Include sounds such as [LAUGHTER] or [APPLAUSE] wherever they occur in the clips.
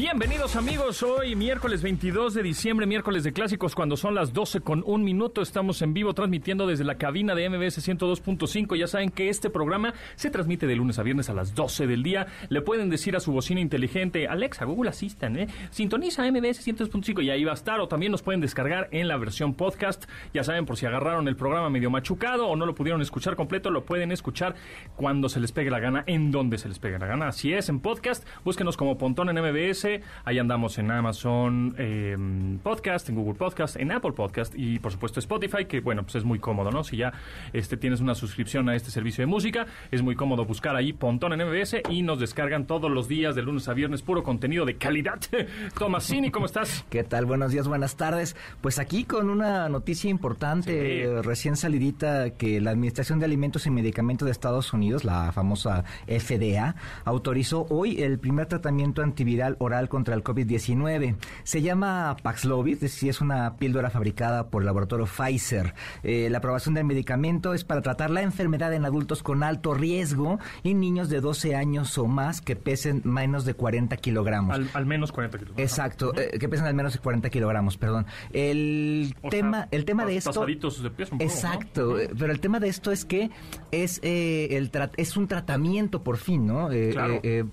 Bienvenidos amigos, hoy miércoles 22 de diciembre, miércoles de clásicos, cuando son las 12 con un minuto, estamos en vivo transmitiendo desde la cabina de MBS 102.5. Ya saben que este programa se transmite de lunes a viernes a las 12 del día. Le pueden decir a su bocina inteligente, Alexa, Google Assistant, ¿eh? sintoniza MBS 102.5 y ahí va a estar. O también nos pueden descargar en la versión podcast. Ya saben, por si agarraron el programa medio machucado o no lo pudieron escuchar completo, lo pueden escuchar cuando se les pegue la gana, en donde se les pegue la gana. Así es, en podcast, búsquenos como Pontón en MBS Ahí andamos en Amazon em, Podcast, en Google Podcast, en Apple Podcast y por supuesto Spotify, que bueno, pues es muy cómodo, ¿no? Si ya este, tienes una suscripción a este servicio de música, es muy cómodo buscar ahí Pontón en MBS y nos descargan todos los días de lunes a viernes puro contenido de calidad. [LAUGHS] Tomasini, ¿cómo estás? ¿Qué tal? Buenos días, buenas tardes. Pues aquí con una noticia importante, recién salidita, que la Administración de Alimentos y Medicamentos de Estados Unidos, la famosa FDA, autorizó hoy el primer tratamiento antiviral oral contra el COVID-19. Se llama Paxlovid, es decir, es una píldora fabricada por el laboratorio Pfizer. Eh, la aprobación del medicamento es para tratar la enfermedad en adultos con alto riesgo y niños de 12 años o más que pesen menos de 40 kilogramos. Al, menos 40 kilogramos. Exacto, eh, que pesen al menos de 40 kilogramos, perdón. El tema, el tema de esto... De peso un poco, exacto, eh, pero el tema de esto es que es, el es un tratamiento por fin, ¿no?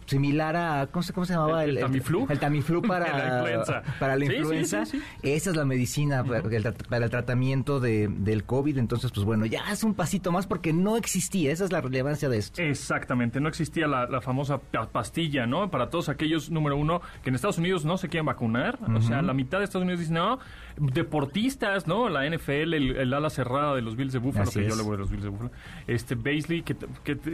similar a... ¿Cómo se, cómo se llamaba? El, el, el Tamiflu [LAUGHS] para la influenza. Para la influenza. Esa es la medicina para, el, tratamiento de, del COVID. Entonces, pues bueno, ya es un pasito más porque no existía. Esa es la relevancia de esto. Exactamente. No existía la, famosa pastilla, ¿no? Para todos aquellos, número uno, que en Estados Unidos no se quieren vacunar. O sea, la mitad de Estados Unidos dicen, no, deportistas, ¿no? La NFL, el, ala cerrada de los Bills de Buffalo, que yo le voy a los Bills de Buffalo. Este, Baisley, que,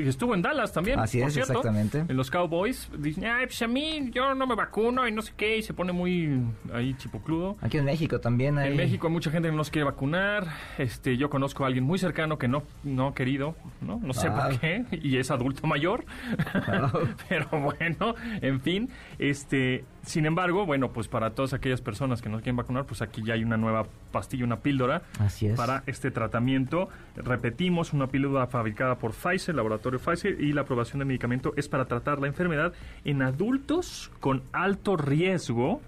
estuvo en Dallas también. Así es, exactamente. En los Cowboys. Dicen, ay, pues a mí, yo no me vacuno y no sé qué, y se pone muy ahí chipocludo. Aquí en México también hay... En México hay mucha gente que no se quiere vacunar. Este, yo conozco a alguien muy cercano que no, no ha querido, ¿no? No sé por qué, y es adulto mayor. Ah. [LAUGHS] Pero bueno, en fin, este, sin embargo, bueno, pues para todas aquellas personas que no quieren vacunar, pues aquí ya hay una nueva pastilla, una píldora Así es. para este tratamiento. Repetimos, una píldora fabricada por Pfizer, laboratorio Pfizer, y la aprobación del medicamento es para tratar la enfermedad en adultos con alto riesgo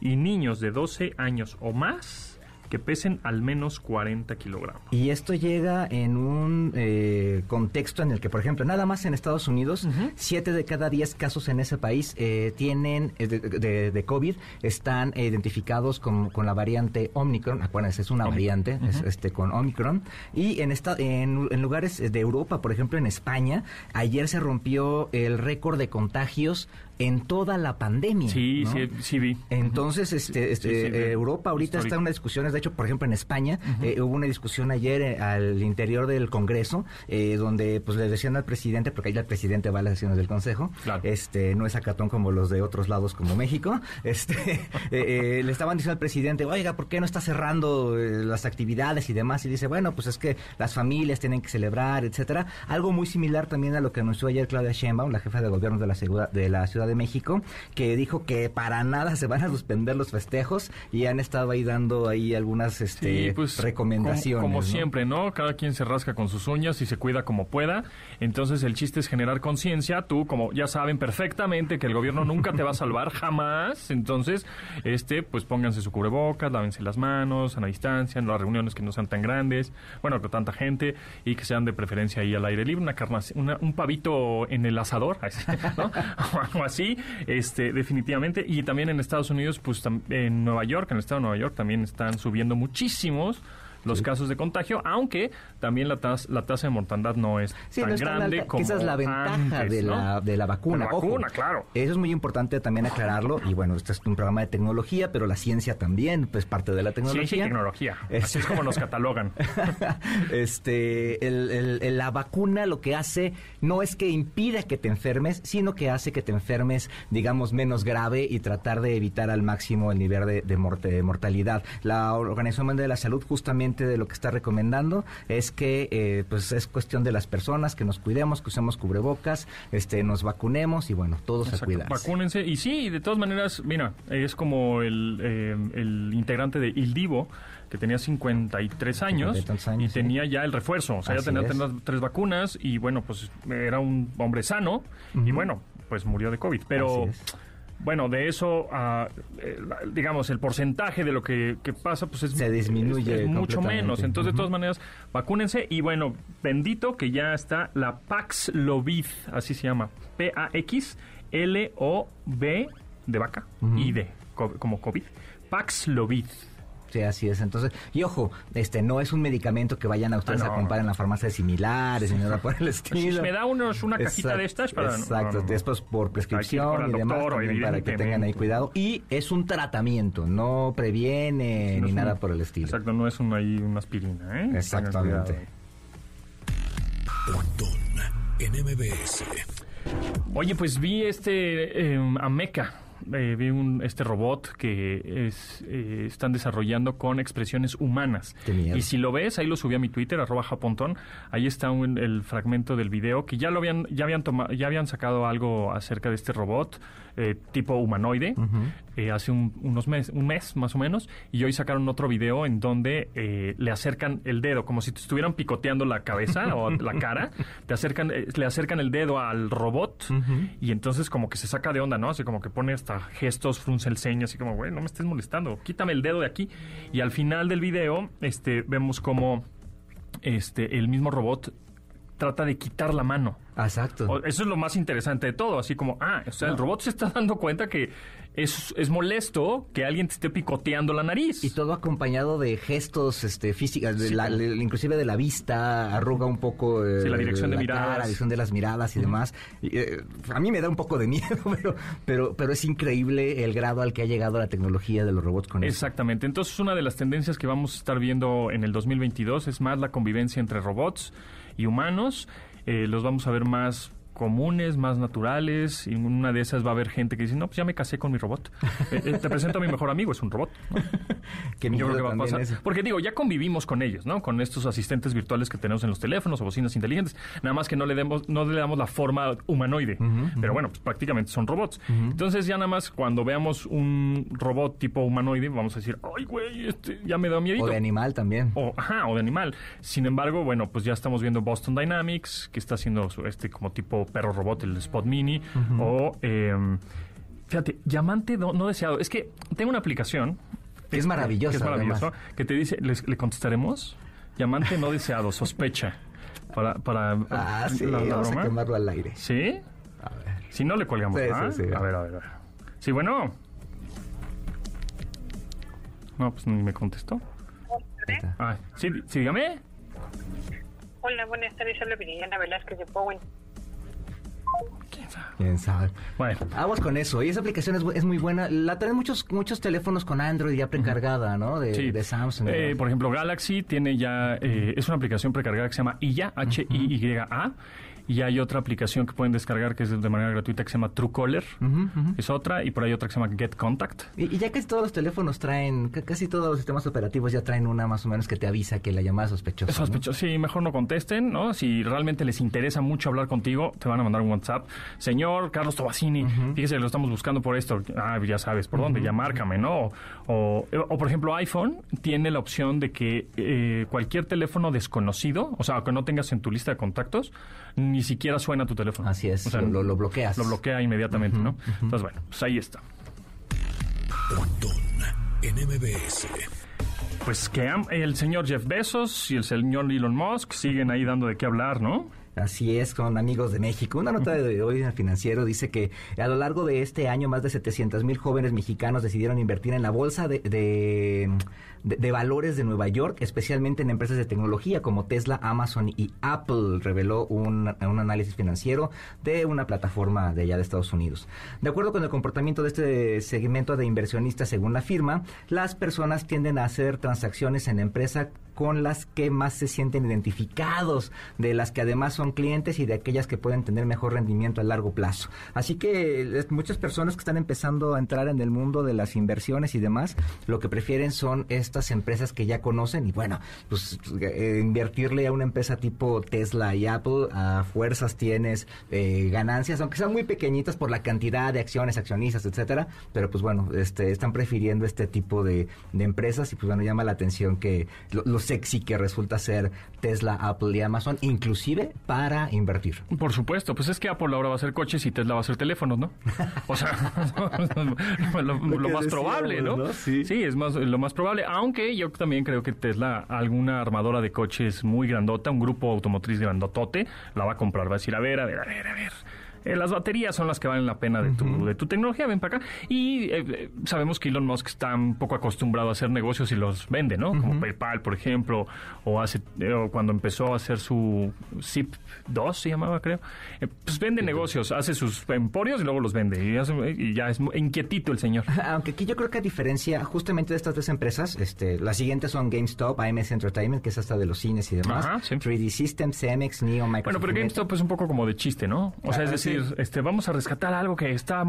y niños de 12 años o más que pesen al menos 40 kilogramos. Y esto llega en un eh, contexto en el que, por ejemplo, nada más en Estados Unidos, 7 de cada 10 casos en ese país eh, tienen eh, de, COVID están identificados con, con, la variante Omicron. Acuérdense, es una variante este, con Omicron. Y en, esta, en, en, lugares de Europa, por ejemplo, en España, ayer se rompió el récord de contagios en toda la pandemia. Sí, sí, sí vi. Entonces, este, este Europa ahorita está en una discusión, de hecho, por ejemplo, en España eh, hubo una discusión ayer eh, al interior del Congreso, eh, donde pues le decían al presidente, porque ahí el presidente va a las sesiones del Consejo, este no es acatón como los de otros lados como México, [LAUGHS] este le estaban diciendo al presidente, oiga, ¿por qué no está cerrando las actividades y demás? Y dice, bueno, pues es que las familias tienen que celebrar, etcétera. Algo muy similar también a lo que anunció ayer Claudia Sheinbaum, la jefa de gobierno de la, de la ciudad de México, que dijo que para nada se van a suspender los festejos y han estado ahí dando ahí algunas este, pues, recomendaciones. Como, siempre, ¿no? Cada quien se rasca con sus uñas y se cuida como pueda. Entonces el chiste es generar conciencia. Tú, como ya saben perfectamente que el gobierno nunca te va a salvar, [LAUGHS] jamás. Entonces, este, pues pónganse su cubrebocas, lávense las manos, a la distancia, en las reuniones que no sean tan grandes, bueno, con tanta gente y que sean de preferencia ahí al aire libre, una carne, un pavito en el asador, [LAUGHS] ¿no? o así este, definitivamente. Y también en Estados Unidos, pues en Nueva York, en el estado de Nueva York, también están subiendo muchísimos los casos de contagio, aunque también la, tasa la tasa de mortandad no es tan grande como Esa es la ventaja de, la, de la vacuna. La vacuna, claro. Eso es muy importante también aclararlo. Y bueno, este es un programa de tecnología, pero la ciencia también, pues parte de la tecnología. Ciencia y tecnología. [LAUGHS] Así es como nos catalogan. [LAUGHS] este, el, la vacuna lo que hace no es que impida que te enfermes, sino que hace que te enfermes, digamos, menos grave y tratar de evitar al máximo el nivel de, de, de mortalidad. La Organización Mundial de la Salud justamente de lo que está recomendando es que eh, pues es cuestión de las personas que nos cuidemos, que usemos cubrebocas, este nos vacunemos y bueno, todos a cuidarse. Vacúnense. Y sí, de todas maneras, mira, es como el, eh, el integrante de Il Divo que tenía 53 años, y tenía ya el refuerzo, o sea, ya tenía, tres vacunas y bueno, pues era un hombre sano y bueno, pues murió de COVID, pero bueno, de eso, uh, digamos, el porcentaje de lo que, pasa, pues es, Se disminuye mucho menos. Entonces, de todas maneras, vacúnense. Y bueno, bendito que ya está la Paxlovid, así se llama. P-A-X-L-O-B de vaca y de como COVID. Paxlovid. Sí, así es. Entonces, y ojo, este no es un medicamento que vayan a ustedes ah, a comprar en la farmacia similares ni nada por el pues estilo. me da unos una cajita de estas para Exacto, después por prescripción y demás para que tengan ahí cuidado y es un tratamiento, no previene ni nada por el estilo. Exacto, no es un, ahí una aspirina, ¿eh? Exactamente. en MBS. Oye, pues vi este eh, Ameca eh, vi un, este robot que es, eh, están desarrollando con expresiones humanas. Y si lo ves, ahí lo subí a mi Twitter, arroba japontón, ahí está el fragmento del video que ya lo habían, ya habían tomado, ya habían sacado algo acerca de este robot eh, tipo humanoide eh, hace un, unos mes, un mes más o menos, y hoy sacaron otro video en donde le acercan el dedo, como si te estuvieran picoteando la cabeza o [LAUGHS] la cara, te acercan, le acercan el dedo al robot y entonces como que se saca de onda, ¿no? Así como que pone esta gestos, frunce el ceño, así como, güey, no me estés molestando, quítame el dedo de aquí. Y al final del video, este, vemos como este, el mismo robot trata de quitar la mano. Exacto. Eso es lo más interesante de todo, así como, ah, o sea, el robot se está dando cuenta que es, es molesto que alguien te esté picoteando la nariz. Y todo acompañado de gestos este, físicos, inclusive de la vista, arruga un poco la dirección de miradas. la dirección de las miradas y demás. Eh, a mí me da un poco de [LAUGHS] miedo, pero, pero, pero es increíble el grado al que ha llegado la tecnología de los robots con Exactamente. Entonces, una de las tendencias que vamos a estar viendo en el 2022 es más la convivencia entre robots humanos. Eh, los vamos a ver más comunes, más naturales, y en una de esas va a haber gente que dice, no, pues ya me casé con mi robot. [LAUGHS] Eh, eh, te presento a mi mejor amigo, es un robot. [LAUGHS] que Yo creo que va a pasar. Porque digo, ya convivimos con ellos, ¿no? Con estos asistentes virtuales que tenemos en los teléfonos o bocinas inteligentes. Nada más que no le, demos, no le damos la forma humanoide. Pero bueno, pues prácticamente son robots. Entonces ya nada más cuando veamos un robot tipo humanoide, vamos a decir, ay, güey, este ya me da miedo. O de animal también. O, ajá, o de animal. Sin embargo, bueno, pues ya estamos viendo Boston Dynamics, que está haciendo este como tipo perro robot, el Spot Mini, o... Em, fíjate, llamante no, deseado. Es que tengo una aplicación. Que es maravillosa. Que es maravilloso. Que te dice, ¿le contestaremos? Llamante no deseado, [LAUGHS] sospecha. Para, para ah, sí, vamos a quemarlo al aire. ¿Sí? A ver. Si no, le colgamos. ¿ah? A ver, a ver, a ver. Sí, bueno. No, pues ni me contestó. Ah, sí, sí, dígame. Hola, buenas tardes. Habla Viridiana Velázquez de Powen. ¿Quién sabe? Bueno, aguas con eso. Y esa aplicación es, muy buena. La traen muchos muchos teléfonos con Android ya precargada, ¿no? De, Samsung. Eh, por ejemplo, Galaxy tiene ya... Eh, es una aplicación precargada que se llama IA, H-I-Y-A. Y hay otra aplicación que pueden descargar que es de manera gratuita que se llama Truecaller. Es otra. Y por ahí otra que se llama Get Contact. Y, ya casi todos los teléfonos traen, casi todos los sistemas operativos ya traen una más o menos que te avisa que la llamada es sospechosa. Es sospechosa. Sí, mejor no contesten, ¿no? Si realmente les interesa mucho hablar contigo, te van a mandar un WhatsApp. Señor Carlos Tobacini, fíjese, lo estamos buscando por esto. Ah, ya sabes por dónde, ya márcame, ¿no? O, o, por ejemplo, iPhone tiene la opción de que eh, cualquier teléfono desconocido, o sea, que no tengas en tu lista de contactos, ni siquiera suena tu teléfono. Así es, lo, lo, bloqueas. Lo bloquea inmediatamente, ¿no? Entonces, bueno, pues ahí está. en MBS. Pues que el señor Jeff Bezos y el señor Elon Musk siguen ahí dando de qué hablar, ¿no? Así es, con amigos de México. Una nota de hoy en el financiero dice que a lo largo de este año más de 700 mil jóvenes mexicanos decidieron invertir en la bolsa de, de, valores de Nueva York, especialmente en empresas de tecnología como Tesla, Amazon y Apple, reveló un, un análisis financiero de una plataforma de allá de Estados Unidos. De acuerdo con el comportamiento de este segmento de inversionistas, según la firma, las personas tienden a hacer transacciones en empresa con las que más se sienten identificados, de las que además son clientes y de aquellas que pueden tener mejor rendimiento a largo plazo. Así que muchas personas que están empezando a entrar en el mundo de las inversiones y demás, lo que prefieren son estas empresas que ya conocen y bueno, pues eh, invertirle a una empresa tipo Tesla y Apple a fuerzas tienes eh, ganancias, aunque sean muy pequeñitas por la cantidad de acciones, accionistas, etcétera, pero pues bueno, este, están prefiriendo este tipo de, empresas y pues bueno, llama la atención que lo, sexy que resulta ser Tesla, Apple y Amazon, inclusive para invertir. Por supuesto, pues es que Apple ahora va a hacer coches y Tesla va a hacer teléfonos, ¿no? O sea, [LAUGHS] lo, más probable, ¿no? Sí. sí, es más, lo más probable, aunque yo también creo que Tesla, alguna armadora de coches muy grandota, un grupo automotriz grandotote, la va a comprar, va a decir, a ver, a ver, a ver, a ver eh, las baterías son las que valen la pena de tu, de tu tecnología, ven para acá. Y eh, eh, sabemos que Elon Musk está un poco acostumbrado a hacer negocios y los vende, ¿no? Como PayPal, por ejemplo, o hace cuando empezó a hacer su Zip 2, se llamaba, creo. pues vende negocios, hace sus emporios y luego los vende. Y, ya es inquietito el señor. [LAUGHS] Aunque aquí yo creo que a diferencia justamente de estas tres empresas, este, las siguientes son GameStop, AMS Entertainment, que es hasta de los cines y demás, 3D Systems, CMX, Neo, Microsoft. Bueno, pero GameStop es un poco como de chiste, ¿no? O sea, es ah, decir, este, vamos a rescatar algo que está,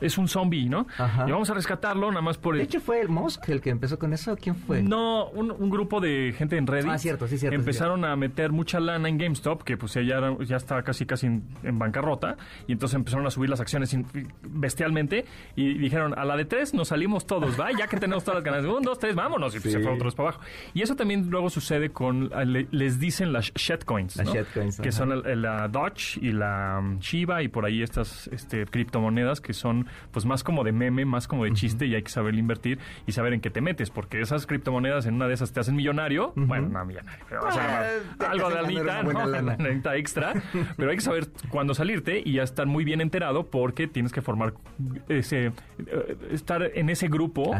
es un zombie, ¿no? Y vamos a rescatarlo nada más por... El... De hecho, ¿fue el Musk el que empezó con eso? ¿Quién fue? No, un, grupo de gente en Reddit. Ah, cierto, sí, cierto. Empezaron a meter mucha lana en GameStop, que pues ya, ya estaba casi, casi en, bancarrota, y entonces empezaron a subir las acciones bestialmente, y dijeron, a la de tres nos salimos todos, ¿va? Ya que tenemos todas las ganas. Un, dos, tres, vámonos. Y se fueron todos para abajo. Y eso también luego sucede con, les dicen las shitcoins, ¿no? Las shitcoins, Que son la Dodge y la um, Y por ahí estas este, criptomonedas que son pues más como de meme, más como de chiste y hay que saber invertir y saber en qué te metes, porque esas criptomonedas en una de esas te hacen millonario, bueno, no millonario, pero [LAUGHS] ah, algo de alita, ¿no? extra, [LAUGHS] pero hay que saber cuándo salirte y ya estar muy bien enterado porque tienes que formar ese, eh, estar en ese grupo.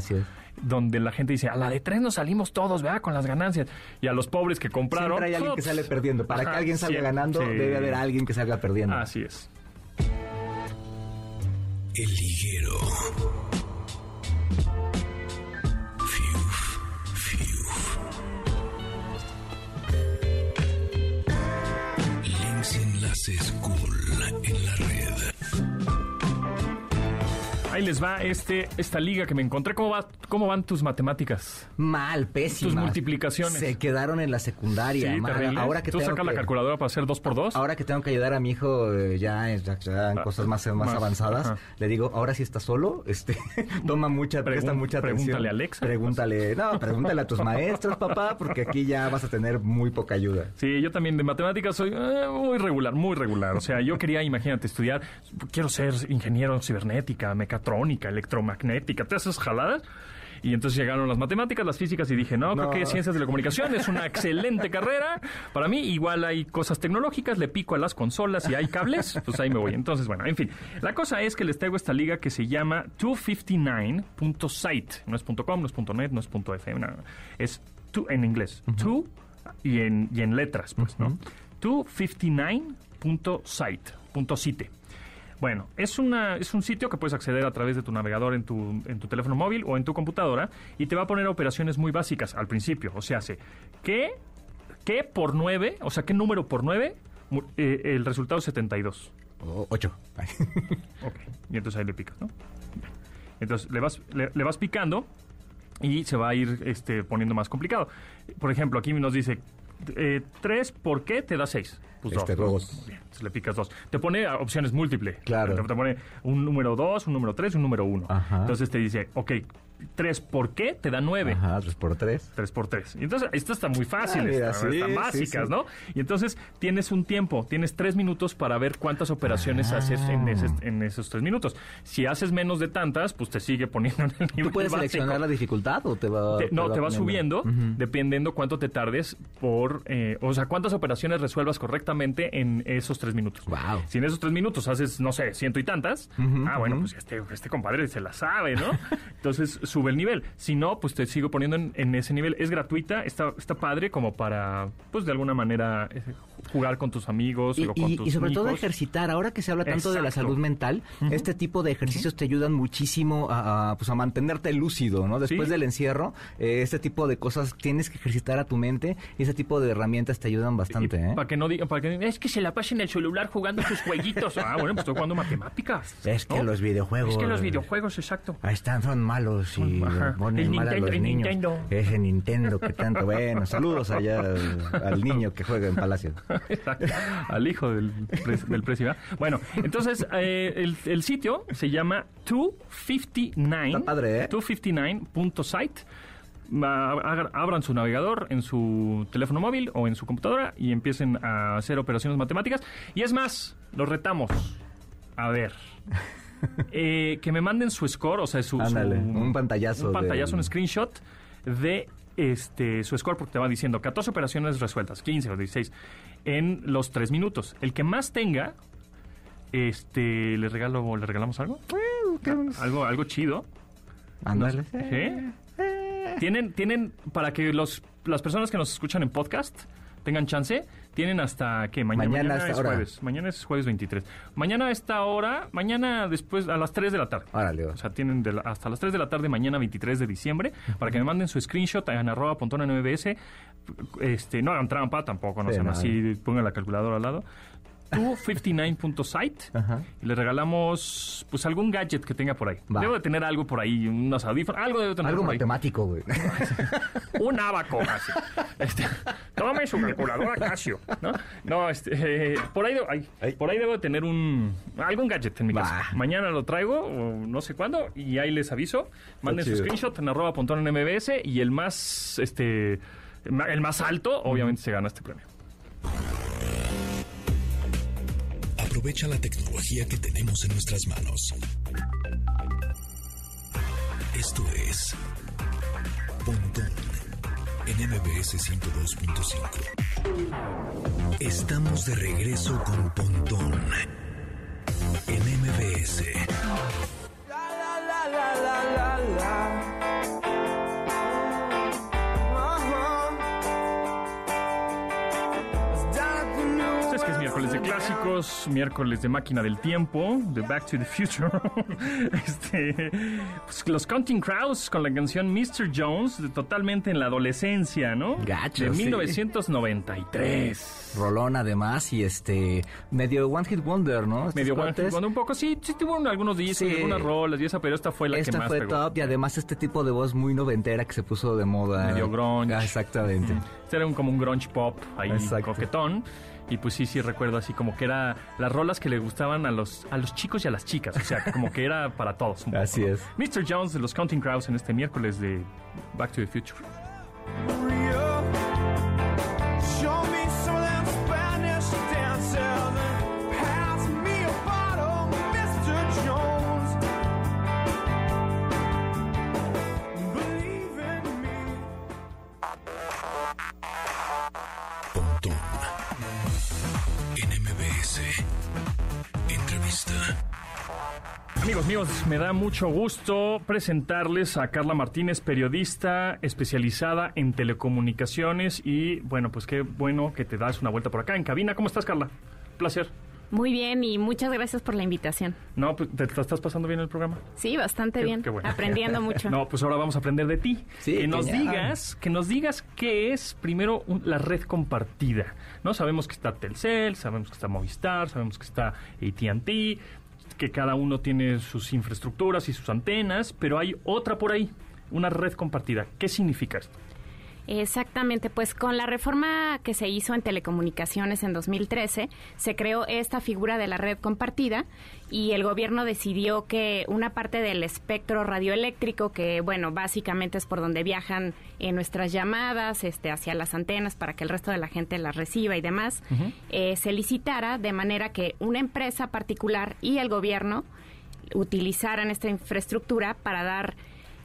donde la gente dice, a la de tres nos salimos todos, vea, con las ganancias. Y a los pobres que compraron... Siempre hay alguien que sale perdiendo. Para que alguien salga ganando, debe haber alguien que salga perdiendo. Así es. El liguero. Ahí les va este, esta liga que me encontré. ¿Cómo, va, ¿Cómo van tus matemáticas? Mal, pésimo. Tus multiplicaciones. Se quedaron en la secundaria. Sí, Ahora que ¿Tú sacas la calculadora para hacer dos por dos? Ahora que tengo que ayudar a mi hijo eh, ya, en ah, cosas más, más, avanzadas, le digo, ahora si está solo, este, [LAUGHS] toma mucha, presta mucha atención. Pregúntale a Alexa. Pregúntale, no, pregúntale a tus maestros, papá, porque aquí ya vas a tener muy poca ayuda. Sí, yo también de matemáticas soy eh, muy regular, muy regular. O sea, yo quería, imagínate, estudiar, quiero ser ingeniero cibernética, mecánica electrónica, electromagnética, todas esas jaladas. Y entonces llegaron las matemáticas, las físicas y dije, no, creo que ciencias de la comunicación es una [LAUGHS] excelente carrera. Para mí, igual hay cosas tecnológicas, le pico a las consolas y hay cables, pues ahí me voy. Entonces, bueno, en fin. La cosa es que les traigo esta liga que se llama 259.site. No es .com, no es .net, no es .fm, es en inglés. Two y en, y en letras, pues, ¿no? 259.site, bueno, es, una, es un sitio que puedes acceder a través de tu navegador en tu, en tu teléfono móvil o en tu computadora y te va a poner operaciones muy básicas al principio. O sea, hace ¿qué, qué por 9? O sea, ¿qué número por 9? Eh, el resultado es 72. 8. [LAUGHS] ok, y entonces ahí le picas, ¿no? Entonces le vas, le, vas picando y se va a ir este, poniendo más complicado. Por ejemplo, aquí nos dice eh, 3 por qué te da 6. Pues este dos. Bien, le picas dos. Te pone opciones múltiples. Claro. Te, pone un número 2, un número 3 un número 1. Entonces te dice, ok, 3 por qué te da 9. Ajá, 3 por 3. 3 por 3. Y entonces, esto está muy fácil, ah, están básicas, ¿no? Y entonces tienes un tiempo, tienes 3 minutos para ver cuántas operaciones ah. haces en, en, esos 3 minutos. Si haces menos de tantas, pues te sigue poniendo en el nivel ¿Tú puedes seleccionar la dificultad o te va No, te va, subiendo, dependiendo cuánto te tardes por... Eh, o sea, cuántas operaciones resuelvas correctamente en esos 3 minutos. Wow. Si en esos 3 minutos haces, no sé, ciento y tantas, ah, bueno, pues este, este compadre se la sabe, ¿no? [LAUGHS] Entonces sube el nivel. Si no, pues te sigo poniendo en, ese nivel. Es gratuita, está, está padre como para, pues de alguna manera, eh, jugar con tus amigos y, o con tus Y sobre todo ejercitar. Ahora que se habla tanto de la salud mental, este tipo de ejercicios te ayudan muchísimo a, pues a mantenerte lúcido, ¿no? Después del encierro, eh, este tipo de cosas tienes que ejercitar a tu mente y ese tipo de herramientas te ayudan bastante, ¿eh? Para que no digan, para que es que se la pasen en el celular jugando sus jueguitos. ah, bueno, pues estoy jugando matemáticas. Es que los videojuegos. Es que los videojuegos, exacto. Ahí están, son malos y ponen mal a los niños. Nintendo. Ese Nintendo que tanto. Bueno, saludos allá al, niño que juega en Palacio. [LAUGHS] al hijo del, del presidente. Bueno, entonces eh, el, el, sitio se llama 259. Está padre, ¿eh? 259.site abran su navegador en su teléfono móvil o en su computadora y empiecen a hacer operaciones matemáticas. Y es más, los retamos. A ver. Eh, que me manden su score, o sea, su, un pantallazo. Un pantallazo, un screenshot de este, su score, porque te va diciendo 14 operaciones resueltas, 15 o 16, en los 3 minutos. El que más tenga, este, ¿le regalo, le regalamos algo? algo, algo chido. Ándale. tienen, tienen, para que los, las personas que nos escuchan en podcast tengan chance, tienen hasta que mañana, mañana, es jueves. Mañana es jueves 23. Mañana a esta hora, mañana después a las 3 de la tarde. O sea, tienen hasta las 3 de la tarde mañana 23 de diciembre para que me manden su screenshot en arroba pontona 9bs. Este, no hagan trampa tampoco, no sean así, pongan la calculadora al lado. 259.site y le regalamos pues algún gadget que tenga por ahí. Debo de tener algo por ahí, unos audífonos, algo debe tener Algo matemático, güey. [LAUGHS] Un abaco, así. Este, tome su calculadora Casio, ¿no? No, este, eh, por ahí, por ahí debo de tener un algún gadget en mi casa. Mañana lo traigo, o no sé cuándo, y ahí les aviso. Manden su screenshot en arroba en mbs y el más, este, el más alto, obviamente se gana este premio. Aprovecha la tecnología que tenemos en nuestras manos. Esto es Pontón en MBS 102.5. Estamos de regreso con Pontón en MBS. Miércoles de máquina del tiempo, de Back to the Future. [LAUGHS] este, pues, los Counting Crows con la canción Mr. Jones, totalmente en la adolescencia, ¿no? Gacho, De 1993. Rolón además y este medio One Hit Wonder, ¿no? medio One Hit Wonder un poco, sí, sí tuvo algunos discos, algunas rolas y esa, pero esta fue la que más Esta fue top y además este tipo de voz muy noventera que se puso de moda. Medio grunge. Ah, exactamente. Este era un, como un grunge pop ahí coquetón. Y pues sí, sí recuerdo así como que era las rolas que le gustaban a los, a los chicos y a las chicas. O sea, como que era para todos. así es. Mr. Jones de los Counting Crows en este miércoles de Back to the Future. Amigos míos, me da mucho gusto presentarles a Carla Martínez, periodista especializada en telecomunicaciones y bueno, pues qué bueno que te das una vuelta por acá en cabina. ¿Cómo estás, Carla? Placer. Muy bien y muchas gracias por la invitación. No, pues, ¿te, estás pasando bien el programa? Sí, bastante bien. Aprendiendo [LAUGHS] mucho. No, pues ahora vamos a aprender de ti. Sí, que nos digas, que nos digas qué es primero la red compartida. No sabemos que está Telcel, sabemos que está Movistar, sabemos que está AT&T, que cada uno tiene sus infraestructuras y sus antenas, pero hay otra por ahí, una red compartida. ¿Qué significa esto? Exactamente, pues con la reforma que se hizo en telecomunicaciones en 2013, se creó esta figura de la red compartida y el gobierno decidió que una parte del espectro radioeléctrico, que bueno, básicamente es por donde viajan en nuestras llamadas este, hacia las antenas para que el resto de la gente las reciba y demás, eh, se licitara de manera que una empresa particular y el gobierno utilizaran esta infraestructura para dar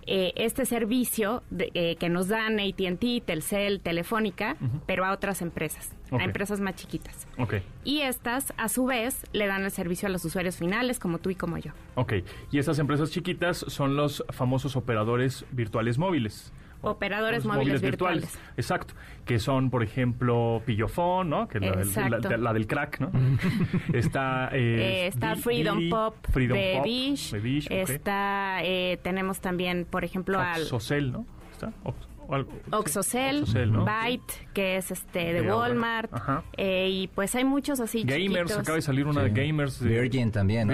eh, este servicio eh, que nos dan AT&T, Telcel, Telefónica, pero a otras empresas, a empresas más chiquitas. Okay. Y estas, a su vez, le dan el servicio a los usuarios finales, como tú y como yo. Ok, y estas empresas chiquitas son los famosos operadores virtuales móviles. Operadores móviles, virtuales. Exacto. Que son, por ejemplo, Pillofón, ¿no? Que es la, la, del crack, ¿no? [LAUGHS] está eh, está Freedom Pop Freedom de Dish. Está, eh, tenemos también, por ejemplo, al... Social, ¿no? ¿Está? Oxocell, Byte, que es este de, Walmart, eh, y pues hay muchos así Gamers, acaba de salir una de Gamers. Virgin también, ¿no?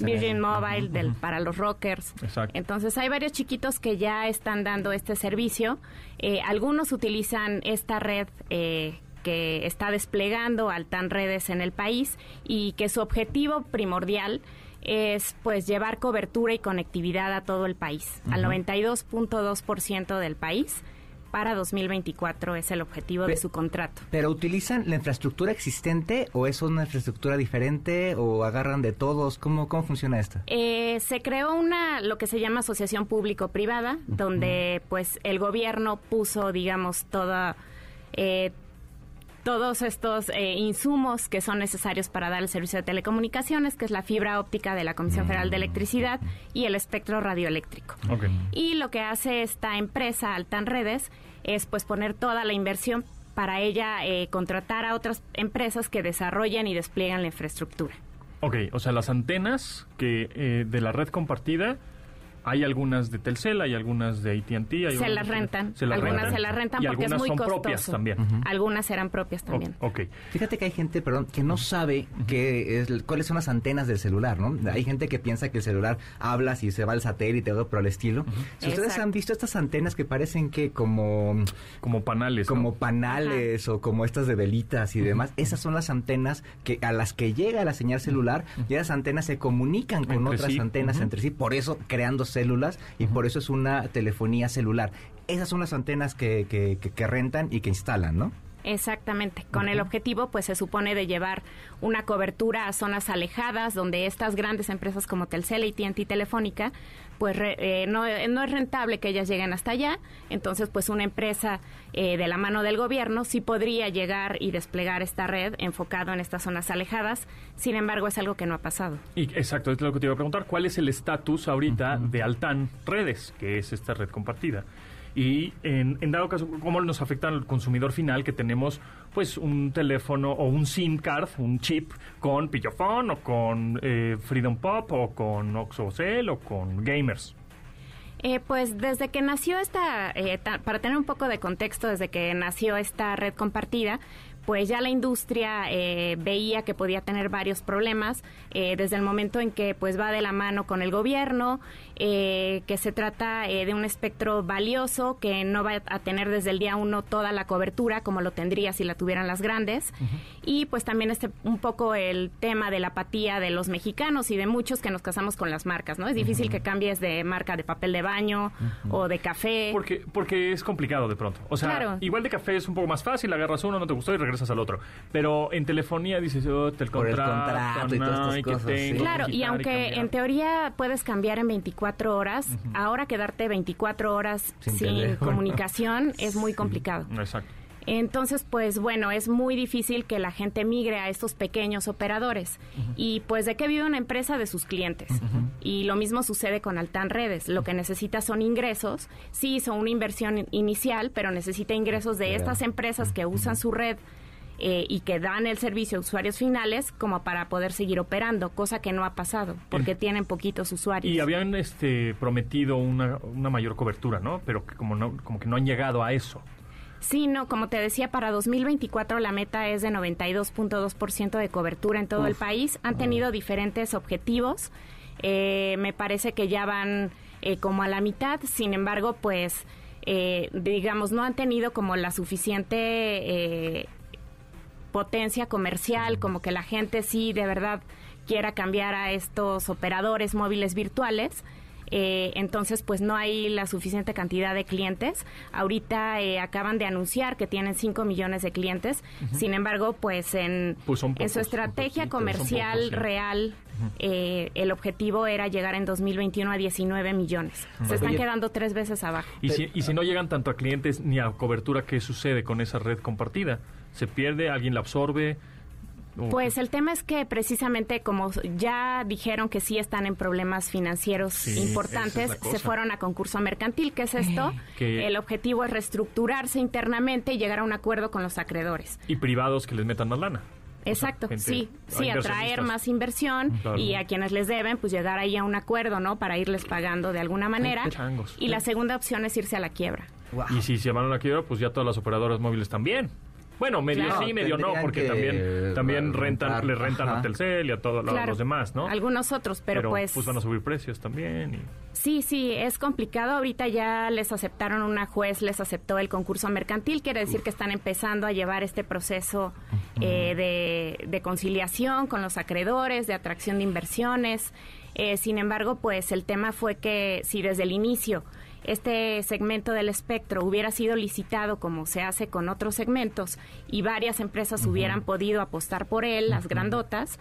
Virgin, Mobile del, para los rockers. Exacto. Entonces hay varios chiquitos que ya están dando este servicio. Eh, algunos utilizan esta red eh, que está desplegando Altan Redes en el país y que su objetivo primordial es pues llevar cobertura y conectividad a todo el país, al 92.2% del país para 2024 es el objetivo de su contrato. ¿Pero utilizan la infraestructura existente o es una infraestructura diferente o agarran de todos? ¿Cómo, cómo funciona esto? Eh, se creó una, lo que se llama asociación público-privada, donde pues el gobierno puso, digamos, toda... Eh, todos estos eh, insumos que son necesarios para dar el servicio de telecomunicaciones, que es la fibra óptica de la Comisión Federal de Electricidad y el espectro radioeléctrico. Y lo que hace esta empresa, Altan Redes, es pues poner toda la inversión para ella eh, contratar a otras empresas que desarrollen y despliegan la infraestructura. Ok, o sea, las antenas que eh, de la red compartida hay algunas de Telcel, hay algunas de AT&T. Se las rentan. algunas se las rentan porque es muy son propias también. Algunas eran propias también. ok. Fíjate que hay gente, perdón, que no sabe qué es, cuáles son las antenas del celular, ¿no? Hay gente que piensa que el celular habla si se va al satélite o algo por el estilo. Si ustedes han visto estas antenas que parecen que como... Como panales, Como panales o como estas de velitas y demás. Esas son las antenas que a las que llega la señal celular y esas antenas se comunican con otras antenas entre sí, por eso creando células y por eso es una telefonía celular. Esas son las antenas que, que, que rentan y que instalan, ¿no? Exactamente, con el objetivo pues se supone de llevar una cobertura a zonas alejadas donde estas grandes empresas como Telcel y TNT Telefónica pues eh, no, no, es rentable que ellas lleguen hasta allá, entonces pues una empresa eh, de la mano del gobierno sí podría llegar y desplegar esta red enfocado en estas zonas alejadas, sin embargo es algo que no ha pasado. Y, exacto, es lo que te iba a preguntar, ¿cuál es el estatus ahorita de Altan Redes, que es esta red compartida? Y en, dado caso, cómo nos afecta al consumidor final que tenemos pues un teléfono o un SIM card, un chip con Pillofón o con eh, Freedom Pop o con Oxocell o con Gamers. Eh, pues desde que nació esta, eh, para tener un poco de contexto, desde que nació esta red compartida, pues ya la industria eh, veía que podía tener varios problemas eh, desde el momento en que pues va de la mano con el gobierno, eh, que se trata de un espectro valioso que no va a tener desde el día uno toda la cobertura como lo tendría si la tuvieran las grandes y pues también este un poco el tema de la apatía de los mexicanos y de muchos que nos casamos con las marcas, ¿no? Es difícil que cambies de marca de papel de baño o de café. Porque porque es complicado de pronto. O sea, igual de café es un poco más fácil, agarras uno, no te gustó y regresas al otro. Pero en telefonía dices, oh, el contrato, y todas estas cosas. Claro, y aunque en teoría puedes cambiar en 24 horas, ahora quedarte 24 horas sin, comunicación [LAUGHS] es muy complicado. Exacto. Entonces, pues bueno, es muy difícil que la gente migre a estos pequeños operadores. Y pues de qué vive una empresa de sus clientes. Y lo mismo sucede con Altan Redes. Lo que necesita son ingresos. Sí, son una inversión inicial, pero necesita ingresos de estas empresas que usan su red eh, y que dan el servicio a usuarios finales como para poder seguir operando, cosa que no ha pasado porque tienen poquitos usuarios. Y habían este prometido una, una mayor cobertura, ¿no? Pero que como no como que no han llegado a eso. Sí, no, como te decía, para 2024 la meta es de 92.2% de cobertura en todo el país. Han tenido diferentes objetivos. Eh, me parece que ya van eh, como a la mitad. Sin embargo, pues, digamos, no han tenido como la suficiente potencia comercial, como que la gente sí de verdad quiera cambiar a estos operadores móviles virtuales. eh, entonces pues no hay la suficiente cantidad de clientes. Ahorita eh, acaban de anunciar que tienen 5 millones de clientes, sin embargo pues en, pues en su estrategia comercial real eh, el objetivo era llegar en 2021 a 19 millones. Se están quedando tres veces abajo. ¿Y si, y si no llegan tanto a clientes ni a cobertura, ¿qué sucede con esa red compartida? ¿Se pierde? ¿Alguien la absorbe? Pues el tema es que precisamente como ya dijeron que sí están en problemas financieros importantes, se fueron a concurso mercantil. ¿Qué es esto? El objetivo es reestructurarse internamente y llegar a un acuerdo con los acreedores. Y privados que les metan más lana. Exacto, sí, sí, atraer más inversión y a quienes les deben, pues llegar ahí a un acuerdo, ¿no? Para irles pagando de alguna manera. y la segunda opción es irse a la quiebra. Y si se van a la quiebra, pues ya todas las operadoras móviles también. Bueno, medio sí, medio no, porque también también rentan, le rentan a Telcel y a todos los demás, ¿no? Algunos otros, pero, pues... pues van a subir precios también. Sí, sí, es complicado. Ahorita ya les aceptaron, una juez les aceptó el concurso mercantil, quiere decir que están empezando a llevar este proceso eh, de, de conciliación con los acreedores, de atracción de inversiones. Eh, sin embargo, pues el tema fue que si desde el inicio este segmento del espectro hubiera sido licitado como se hace con otros segmentos y varias empresas hubieran podido apostar por él, las grandotas,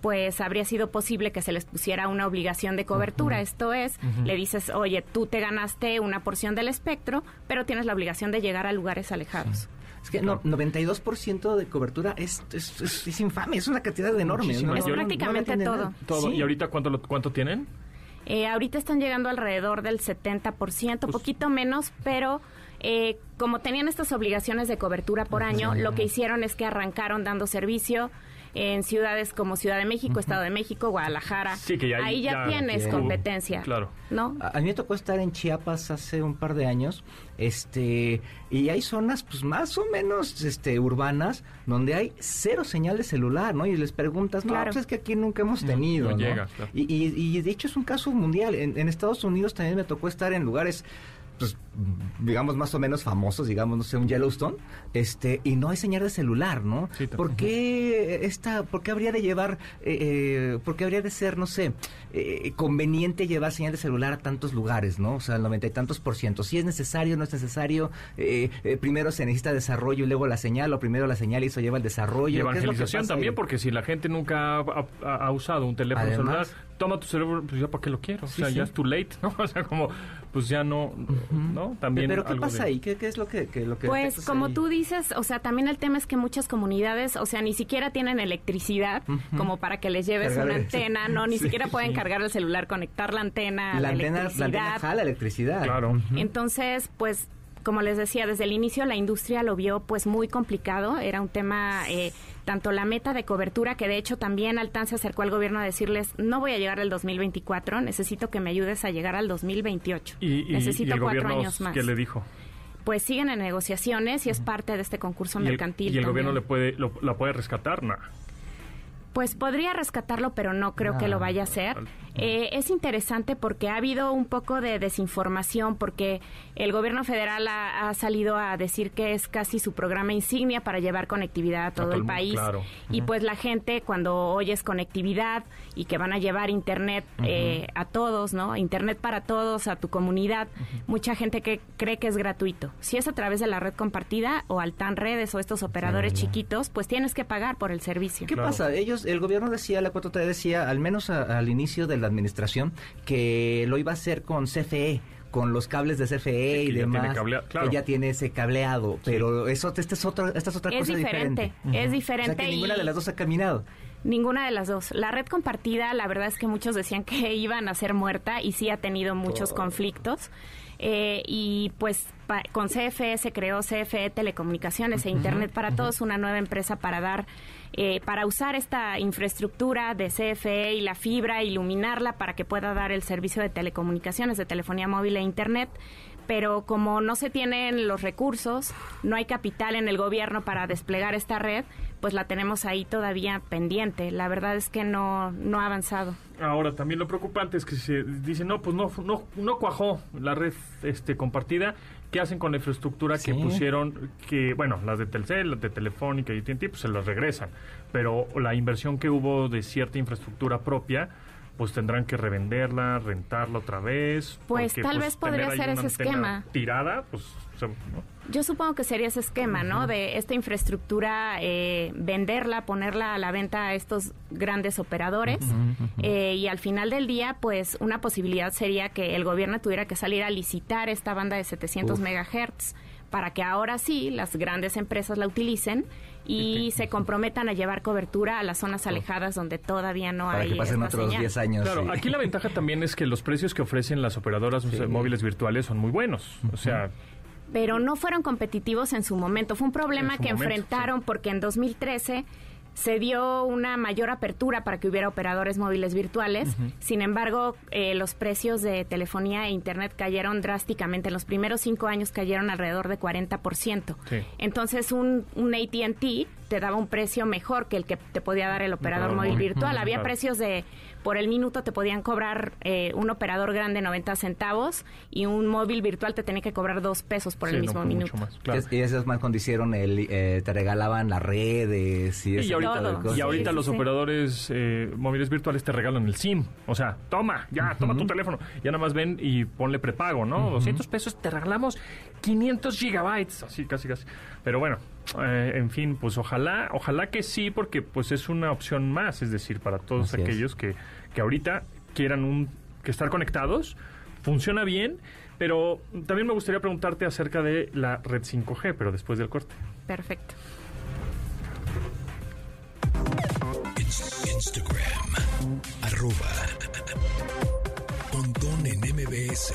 pues habría sido posible que se les pusiera una obligación de cobertura. Esto es, le dices, oye, tú te ganaste una porción del espectro, pero tienes la obligación de llegar a lugares alejados. Es que no, 92% de cobertura es, es, infame, es una cantidad enorme. Es prácticamente todo. todo. ¿Y ahorita cuánto, cuánto tienen? Eh, ahorita están llegando alrededor del 70%, pues, poquito menos, pero eh, como tenían estas obligaciones de cobertura por año, lo que hicieron es que arrancaron dando servicio en ciudades como Ciudad de México, Estado de México, Guadalajara. Sí, que ahí ya, tienes competencia. Claro. ¿no? A, mí me tocó estar en Chiapas hace un par de años, este, y hay zonas pues más o menos este urbanas donde hay cero señal de celular, ¿no? Y les preguntas, no, pues es que aquí nunca hemos tenido, ¿no? y, y, de hecho es un caso mundial. en Estados Unidos también me tocó estar en lugares pues, digamos, más o menos famosos, digamos, no sé, un Yellowstone, este, y no hay señal de celular, ¿no? ¿Por qué esta, por qué habría de llevar, eh, eh, por qué habría de ser, no sé, eh, conveniente llevar señal de celular a tantos lugares, ¿no? O sea, el noventa y tantos por ciento. Si es necesario, no es necesario, primero se necesita desarrollo y luego la señal, o primero la señal y eso lleva el desarrollo. Y evangelización también, porque si la gente nunca ha, usado un teléfono celular, toma tu celular, pues ya para qué lo quiero, o sea, ya es too late, ¿no? [LAUGHS] O sea, como, pues ya no, ¿no? También Pero ¿qué pasa ahí? ¿Qué, es lo que, lo que Pues como tú dices, o sea, también el tema es que muchas comunidades, o sea, ni siquiera tienen electricidad como para que les lleves una antena, no, [LAUGHS] ni siquiera pueden cargar el celular, conectar la antena, la, electricidad. La antena electricidad. Claro. Entonces, pues como les decía, desde el inicio la industria lo vio pues muy complicado, era un tema, eh, tanto la meta de cobertura, que de hecho también Altan se acercó al gobierno a decirles, no voy a llegar al 2024, necesito que me ayudes a llegar al 2028. ¿Y, necesito cuatro años más. ¿Qué le dijo? Pues siguen en negociaciones y es parte de este concurso mercantil. ¿Y el, gobierno le puede, la puede rescatar? No. Pues podría rescatarlo, pero no creo que lo vaya a hacer. Eh, es interesante porque ha habido un poco de desinformación, porque el gobierno federal ha, salido a decir que es casi su programa insignia para llevar conectividad a todo, el país. Y pues la gente, cuando oyes conectividad y que van a llevar Internet eh, a todos, ¿no? Internet para todos, a tu comunidad, mucha gente que cree que es gratuito. Si es a través de la red compartida o Altan Redes o estos operadores chiquitos, pues tienes que pagar por el servicio. ¿Qué pasa? Ellos, el gobierno decía, la 4T decía, al menos al inicio del la administración que lo iba a hacer con CFE con los cables de CFE y demás, que ya tiene ese cableado, pero eso esta es otra esta es otra cosa diferente. Es diferente. O sea que ninguna de las dos ha caminado. Ninguna de las dos. La red compartida, la verdad es que muchos decían que [LAUGHS] iban a ser muerta y sí ha tenido muchos conflictos. Eh, y pues con CFE se creó CFE Telecomunicaciones e Internet para Todos, una nueva empresa para dar eh, para usar esta infraestructura de CFE y la fibra, iluminarla para que pueda dar el servicio de telecomunicaciones, de telefonía móvil e Internet pero como no se tienen los recursos, no hay capital en el gobierno para desplegar esta red, pues la tenemos ahí todavía pendiente. La verdad es que no, no ha avanzado. Ahora, también lo preocupante es que se dice, no, pues no, no, no cuajó la red este, compartida ¿Qué hacen con la infraestructura que pusieron, que, bueno, las de Telcel, las de Telefónica y AT&T, pues se las regresan, pero la inversión que hubo de cierta infraestructura propia, pues tendrán que revenderla, rentarla otra vez. Pues tal pues, vez podría ser ese esquema. Tirada, pues yo supongo que sería ese esquema, ¿no? De esta infraestructura, eh, venderla, ponerla a la venta a estos grandes operadores. Eh, y al final del día, pues una posibilidad sería que el gobierno tuviera que salir a licitar esta banda de 700 megahertz para que ahora sí las grandes empresas la utilicen y se comprometan a llevar cobertura a las zonas alejadas donde todavía no hay. Que pasen otros 10 años. Claro, aquí la ventaja también es que los precios que ofrecen las operadoras móviles virtuales son muy buenos. O sea, pero no fueron competitivos en su momento. Fue un problema que enfrentaron porque en 2013 se dio una mayor apertura para que hubiera operadores móviles virtuales. Sin embargo, eh, los precios de telefonía e Internet cayeron drásticamente. En los primeros cinco años cayeron alrededor de 40%. Entonces, un, un ATT te daba un precio mejor que el que te podía dar el operador móvil virtual. Había precios de por el minuto te podían cobrar eh, un operador grande 90 centavos y un móvil virtual te tenía que cobrar dos pesos por el mismo minuto. Y esos más cuando hicieron el, eh, te regalaban las redes y, y ahorita, y ahorita los operadores eh, móviles virtuales te regalan el SIM. O sea, toma, ya, toma tu teléfono. Ya nada más ven y ponle prepago, ¿no? 200 pesos, te regalamos 500 gigabytes. Así, casi, casi. Pero bueno, en fin, pues ojalá, ojalá que sí, porque pues es una opción más, es decir, para todos aquellos que que ahorita quieran un, que estar conectados, funciona bien, pero también me gustaría preguntarte acerca de la red 5G, pero después del corte. Perfecto. Instagram, arroba, pontón en MBS.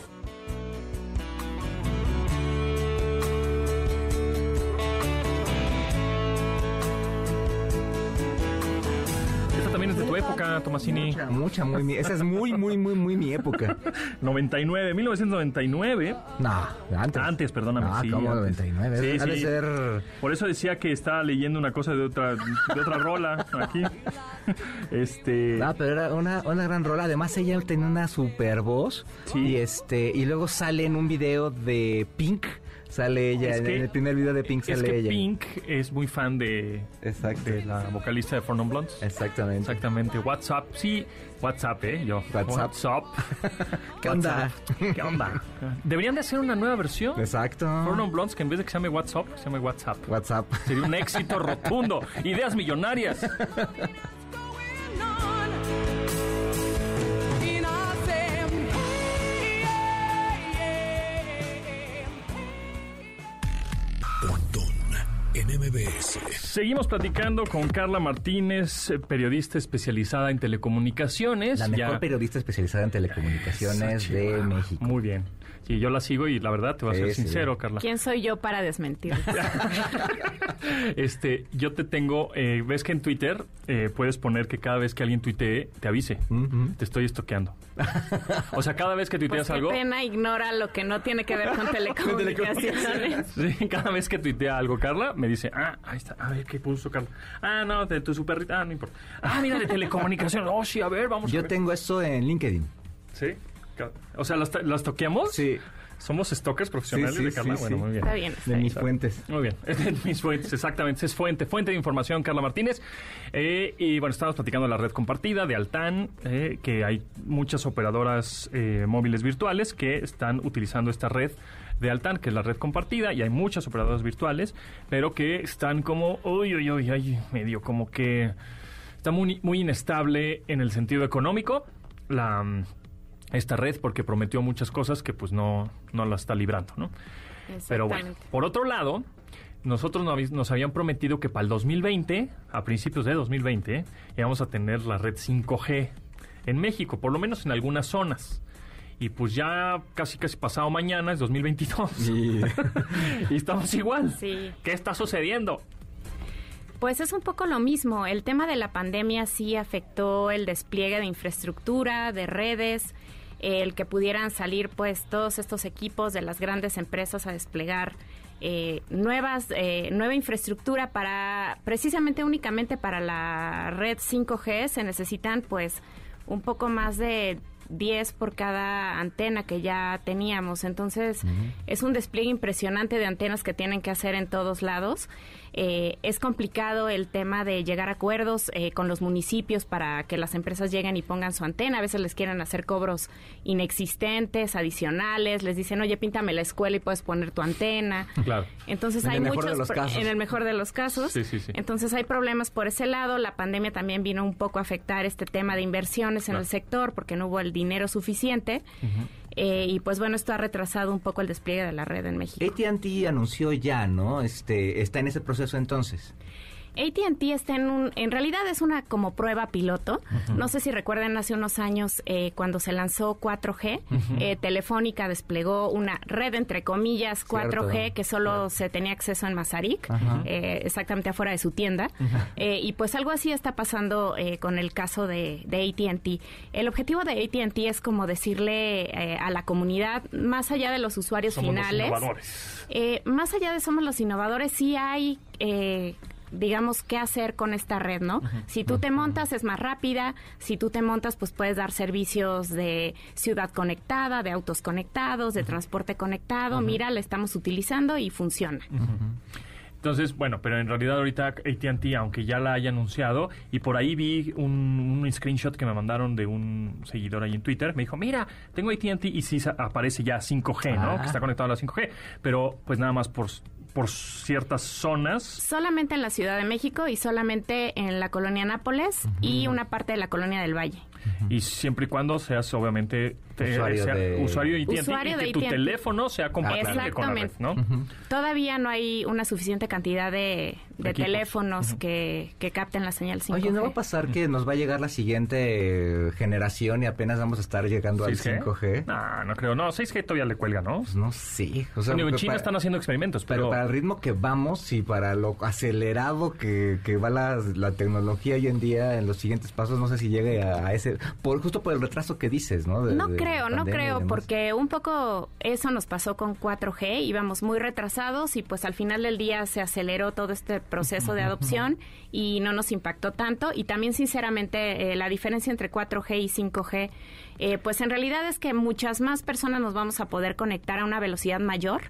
Época, Tomasini? Mucha, muy Esa es muy, muy, muy, muy mi época. [LAUGHS] 99, 1999. No, antes. Antes, perdóname. Ah, sí, 99. Sí, sí. ser... Por eso decía que estaba leyendo una cosa de otra, de otra rola aquí. [LAUGHS] Este... No, pero era una, una gran rola. Además, ella tenía una super voz. Sí. Y, este, y luego sale en un video de Pink Sale ella, en el primer video de Pink sale es que Pink es muy fan de, de la vocalista de Four Blondes. Exactamente. Exactamente. WhatsApp, sí, WhatsApp, ¿eh? Yo. WhatsApp. WhatsApp. [LAUGHS] ¿Qué onda? ¿Qué onda? Deberían de hacer una nueva versión. Exacto. Four Blondes que en vez de que se llame WhatsApp, se llame WhatsApp. WhatsApp. Sería un éxito rotundo. [LAUGHS] Ideas millonarias. Seguimos platicando con Carla Martínez, periodista especializada en telecomunicaciones. La mejor periodista especializada en telecomunicaciones de México. Muy bien. Sí, yo la sigo y la verdad te voy a ser sincero, Carla. ¿Quién soy yo para desmentir? [LAUGHS] este, yo te tengo, eh, ves que en Twitter eh, puedes poner que cada vez que alguien tuitee te avise. Te estoy estoqueando. [LAUGHS] o sea, cada vez que tuiteas pues qué algo. pena ignora lo que no tiene que ver con [LAUGHS] telecomunicaciones. sí, cada vez que tuitea algo, Carla, me dice, ah, ahí está, a ver qué puso Carla. Ah, no, de tu super, ah, no importa. Ah, mira, de telecomunicaciones. Oh, sí, a ver, vamos. Yo a ver. tengo esto en LinkedIn. Sí. O sea, ¿las, toqueamos? Sí. Somos stalkers profesionales de Carla. bueno, muy bien. Está bien. de mis fuentes. Muy bien. [LAUGHS] de mis fuentes, exactamente. Es fuente, fuente de información, Carla Martínez. Eh, y bueno, estamos platicando de la red compartida de Altan, eh, que hay muchas operadoras eh, móviles virtuales que están utilizando esta red de Altan, que es la red compartida, y hay muchas operadoras virtuales, pero que están como, uy, uy, uy, uy medio como que está muy, muy inestable en el sentido económico. La esta red porque prometió muchas cosas que pues no, no la está librando, ¿no? Pero bueno, por otro lado, nosotros nos habían prometido que para el 2020, a principios de 2020, íbamos a tener la red 5G en México, por lo menos en algunas zonas. Y pues ya casi casi pasado mañana es 2022. [LAUGHS] y estamos igual. Sí. ¿Qué está sucediendo? Pues es un poco lo mismo. El tema de la pandemia sí afectó el despliegue de infraestructura, de redes, el que pudieran salir pues todos estos equipos de las grandes empresas a desplegar eh, nuevas eh, nueva infraestructura para precisamente únicamente para la red 5G se necesitan pues un poco más de 10 por cada antena que ya teníamos. Entonces, es un despliegue impresionante de antenas que tienen que hacer en todos lados. Eh, es complicado el tema de llegar a acuerdos eh, con los municipios para que las empresas lleguen y pongan su antena. A veces les quieren hacer cobros inexistentes, adicionales. Les dicen, oye, píntame la escuela y puedes poner tu antena. Claro. Entonces hay muchos... En el mejor de los casos. Sí, sí, sí. Entonces hay problemas por ese lado. La pandemia también vino un poco a afectar este tema de inversiones en el sector porque no hubo el dinero suficiente. Eh, y pues bueno, esto ha retrasado un poco el despliegue de la red en México. AT&T anunció ya, ¿no? Este, está en ese proceso entonces. ATT está en un, en realidad es una como prueba piloto. No sé si recuerdan hace unos años eh, cuando se lanzó 4G, eh, Telefónica desplegó una red entre comillas 4G que solo se tenía acceso en Mazarik, eh, exactamente afuera de su tienda. y pues algo así está pasando con el caso de, de ATT. El objetivo de ATT es como decirle a la comunidad, más allá de los usuarios finales, más allá de somos los innovadores, sí hay digamos, qué hacer con esta red, ¿no? Si tú te montas es más rápida, si tú te montas pues puedes dar servicios de ciudad conectada, de autos conectados, de transporte conectado, mira, la estamos utilizando y funciona. Entonces, bueno, pero en realidad ahorita ATT, aunque ya la haya anunciado, y por ahí vi un, screenshot que me mandaron de un seguidor ahí en Twitter, me dijo, mira, tengo ATT y sí aparece ya 5G, ¿no? Que está conectado a la 5G, pero pues nada más por por ciertas zonas. Solamente en la Ciudad de México y solamente en la colonia Nápoles y una parte de la colonia del Valle. Y siempre y cuando seas obviamente usuario, de... usuario y, que tu teléfono sea compatible con la red, ¿no? Todavía no hay una suficiente cantidad de, teléfonos que, capten la señal 5G. Oye, ¿no va a pasar que nos va a llegar la siguiente generación y apenas vamos a estar llegando al 5G? No, no creo. No, 6G todavía le cuelga, ¿no? Pues no sé. O sea, en China están haciendo experimentos, pero... para el ritmo que vamos y para lo acelerado que, va la, tecnología hoy en día en los siguientes pasos, no sé si llegue a, ese... Por, justo por el retraso que dices, ¿no? no creo, no creo, porque un poco eso nos pasó con 4G, íbamos muy retrasados y pues al final del día se aceleró todo este proceso de adopción y no nos impactó tanto. Y también sinceramente eh, la diferencia entre 4G y 5G eh, pues en realidad es que muchas más personas nos vamos a poder conectar a una velocidad mayor,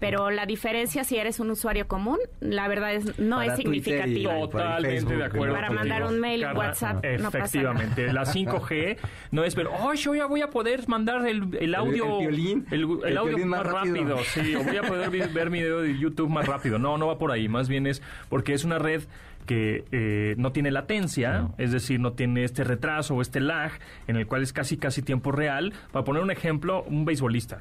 pero la diferencia si eres un usuario común, la verdad es no es significativa. Totalmente de acuerdo. Para mandar un mail, WhatsApp, efectivamente. La 5G no es ver, oh, yo ya voy a poder mandar el, audio, el, audio más rápido. sí, o voy a poder ver mi video de YouTube más rápido. No, no va por ahí. Más bien es porque es una red que eh, no tiene latencia, es decir, no tiene este retraso o este lag, en el cual es casi casi tiempo real. Para poner un ejemplo, un beisbolista,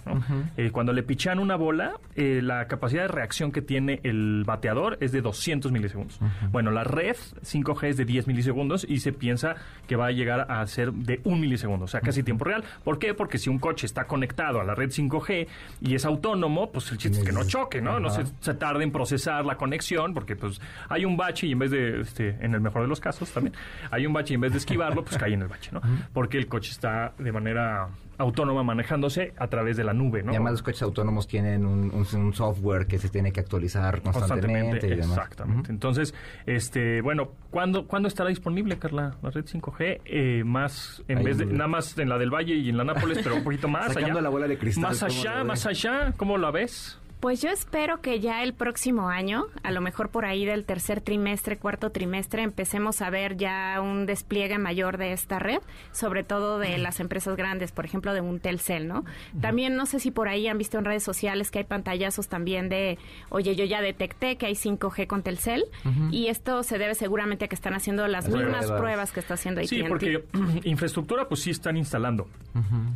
eh, cuando le pichan una bola, eh, la capacidad de reacción que tiene el bateador es de 200 milisegundos. Bueno, la red 5G es de 10 milisegundos y se piensa que va a llegar a ser de un milisegundo, o sea, casi tiempo real. ¿Por qué? Porque si un coche está conectado a la red 5G y es autónomo, pues el chiste es que no choque, ¿no? No se, se tarde en procesar la conexión porque pues hay un bache y en vez de este, en el mejor de los casos también, hay un bache y en vez de esquivarlo, pues cae en el bache, ¿no? Porque el coche está de manera autónoma manejándose a través de la nube, ¿no? Y además los coches autónomos tienen un, software que se tiene que actualizar constantemente. Exactamente. Entonces, este, bueno, ¿cuándo, ¿cuándo estará disponible, Carla, la red 5G? Eh, más, en vez de, nada más en la del Valle y en la Nápoles, pero un poquito [LAUGHS] más allá. la bola de cristal. Más allá, más allá, ¿cómo la ves? Pues yo espero que ya el próximo año, a lo mejor por ahí del tercer trimestre, cuarto trimestre, empecemos a ver ya un despliegue mayor de esta red, sobre todo de las empresas grandes, por ejemplo, de un Telcel, ¿no? También no sé si por ahí han visto en redes sociales que hay pantallazos también de, oye, yo ya detecté que hay 5G con Telcel y esto se debe seguramente a que están haciendo las mismas pruebas. que está haciendo AT&T. Sí, porque [CLEARS THROAT] infraestructura pues sí están instalando.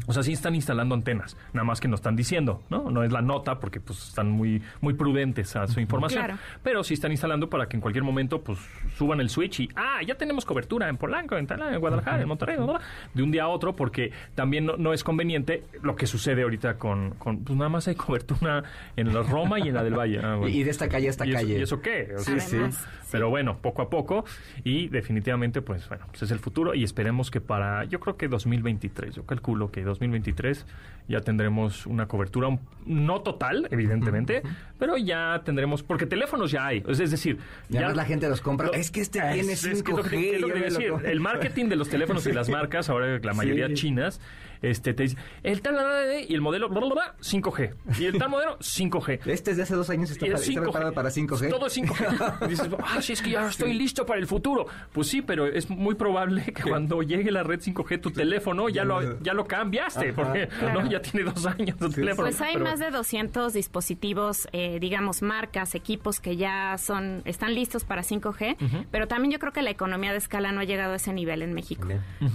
O sea, sí están instalando antenas, nada más que no están diciendo, ¿no? No es la nota porque pues están muy, muy prudentes a su información. Pero sí están instalando para que en cualquier momento pues suban el switch y, ah, ya tenemos cobertura en Polanco, en, en Guadalajara, en Monterrey, de un día a otro, porque también no, es conveniente lo que sucede ahorita con, con, pues nada más hay cobertura en la Roma y en la del Valle. Ah, [LAUGHS] y de esta calle a esta calle. ¿Y eso qué? sí, sí. Pero bueno, poco a poco y definitivamente pues bueno, pues es el futuro y esperemos que para, yo creo que 2023, yo calculo que 2023 ya tendremos una cobertura no total, evidentemente, pero ya tendremos, porque teléfonos ya hay, es, decir, ya, la gente los compra. es que este tiene 5G. el marketing de los teléfonos y [LAUGHS] las marcas, ahora la mayoría chinas, este, te dice, el tal y el modelo 5G. Y el tal [LAUGHS] modelo 5G. Este es de hace dos años está, está preparado para 5G. Todo es 5G. [LAUGHS] Y dices, ah, sí, es que ya estoy listo para el futuro. Pues sí, pero es muy probable que cuando llegue la red 5G, tu teléfono ya lo, ya lo cambiaste, porque ¿no? ya tiene dos años tu teléfono. Pues hay más de 200 dispositivos, eh, digamos, marcas, equipos que ya son están listos para 5G, pero también yo creo que la economía de escala no ha llegado a ese nivel en México.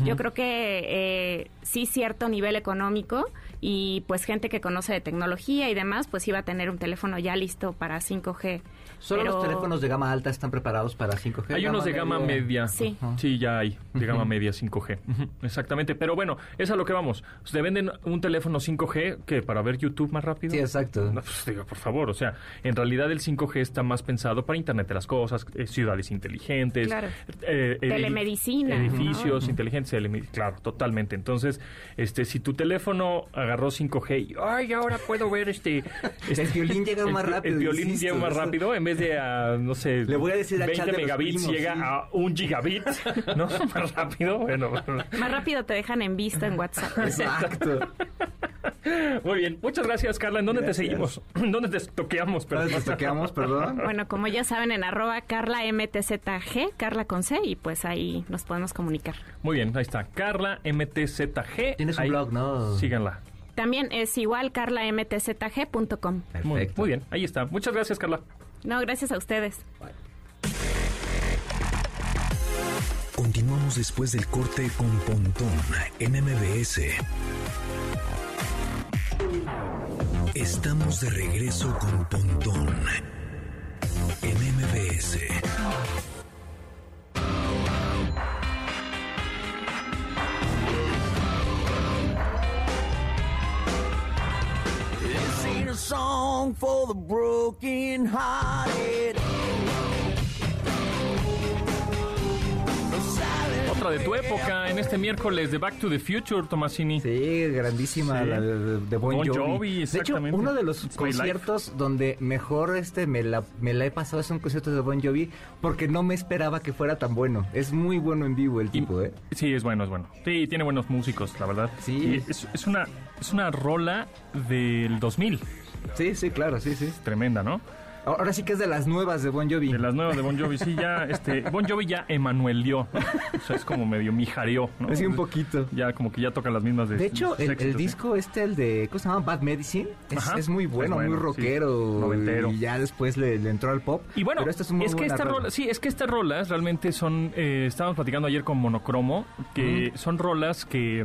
Yo creo que eh, sí cierto nivel económico y pues gente que conoce de tecnología y demás, pues iba a tener un teléfono ya listo para 5G. ¿Solo los teléfonos de gama alta están preparados para 5G? Hay unos de gama media. Sí. Sí, ya hay, de gama media 5G. Exactamente. Pero bueno, es a lo que vamos. ¿Te venden un teléfono 5G que para ver YouTube más rápido? Sí, exacto. Pues, por favor, o sea, en realidad el 5G está más pensado para Internet de las cosas, eh, ciudades inteligentes, eh, telemedicina, edificios inteligentes, claro, totalmente. Entonces, este, si tu teléfono agarró 5G y, ay, ahora puedo ver este... [LAUGHS] este el violín llega más rápido. El violín llega más rápido en vez de a, no sé, Le voy a decir 20 megabits llega a un gigabit, [LAUGHS] ¿no? más rápido, bueno. Más rápido te dejan en vista en WhatsApp. [LAUGHS] Exacto. Muy bien, muchas gracias Carla. ¿En dónde te seguimos? ¿Dónde te toqueamos? Perdón. ¿Dónde te toqueamos, perdón? Bueno, como ya saben, en arroba Carla MTZG, Carla con C, y pues ahí nos podemos comunicar. Muy bien, ahí está, Carla MTZG. Tienes un blog, ¿no? Síganla. También es igual carlamtzg.com. Muy, muy bien, ahí está. Muchas gracias, Carla. No, gracias a ustedes. Continuamos después del corte con Pontón en MBS. Estamos de regreso con Pontón en MBS. Song for the broken hearted. Otra de tu época en este miércoles de Back to the Future, Tomasini. Sí, grandísima la de, Bon, Jovi. De hecho, uno de los conciertos donde mejor este me la, me la he pasado es un concierto de Bon Jovi porque no me esperaba que fuera tan bueno. Es muy bueno en vivo el tipo, ¿eh? Sí, es bueno, es bueno. Sí, tiene buenos músicos, la verdad. Sí. es, es, una, es una rola del 2000. Sí, sí, claro, sí, sí. Tremenda, ¿no? Ahora sí que es de las nuevas de Bon Jovi. De las nuevas de Bon Jovi, sí, ya, [LAUGHS] este, Bon Jovi ya emanuelió, o sea, es como medio mijareó, ¿no? Sí, un poquito. Ya como que ya toca las mismas de De hecho, el, disco este, el de, ¿cómo se llama? Bad Medicine, es, muy bueno, muy rockero. Y ya después le, entró al pop. Y bueno, es, que esta rola. sí, es que estas rolas realmente son, eh, estábamos platicando ayer con Monocromo, que son rolas que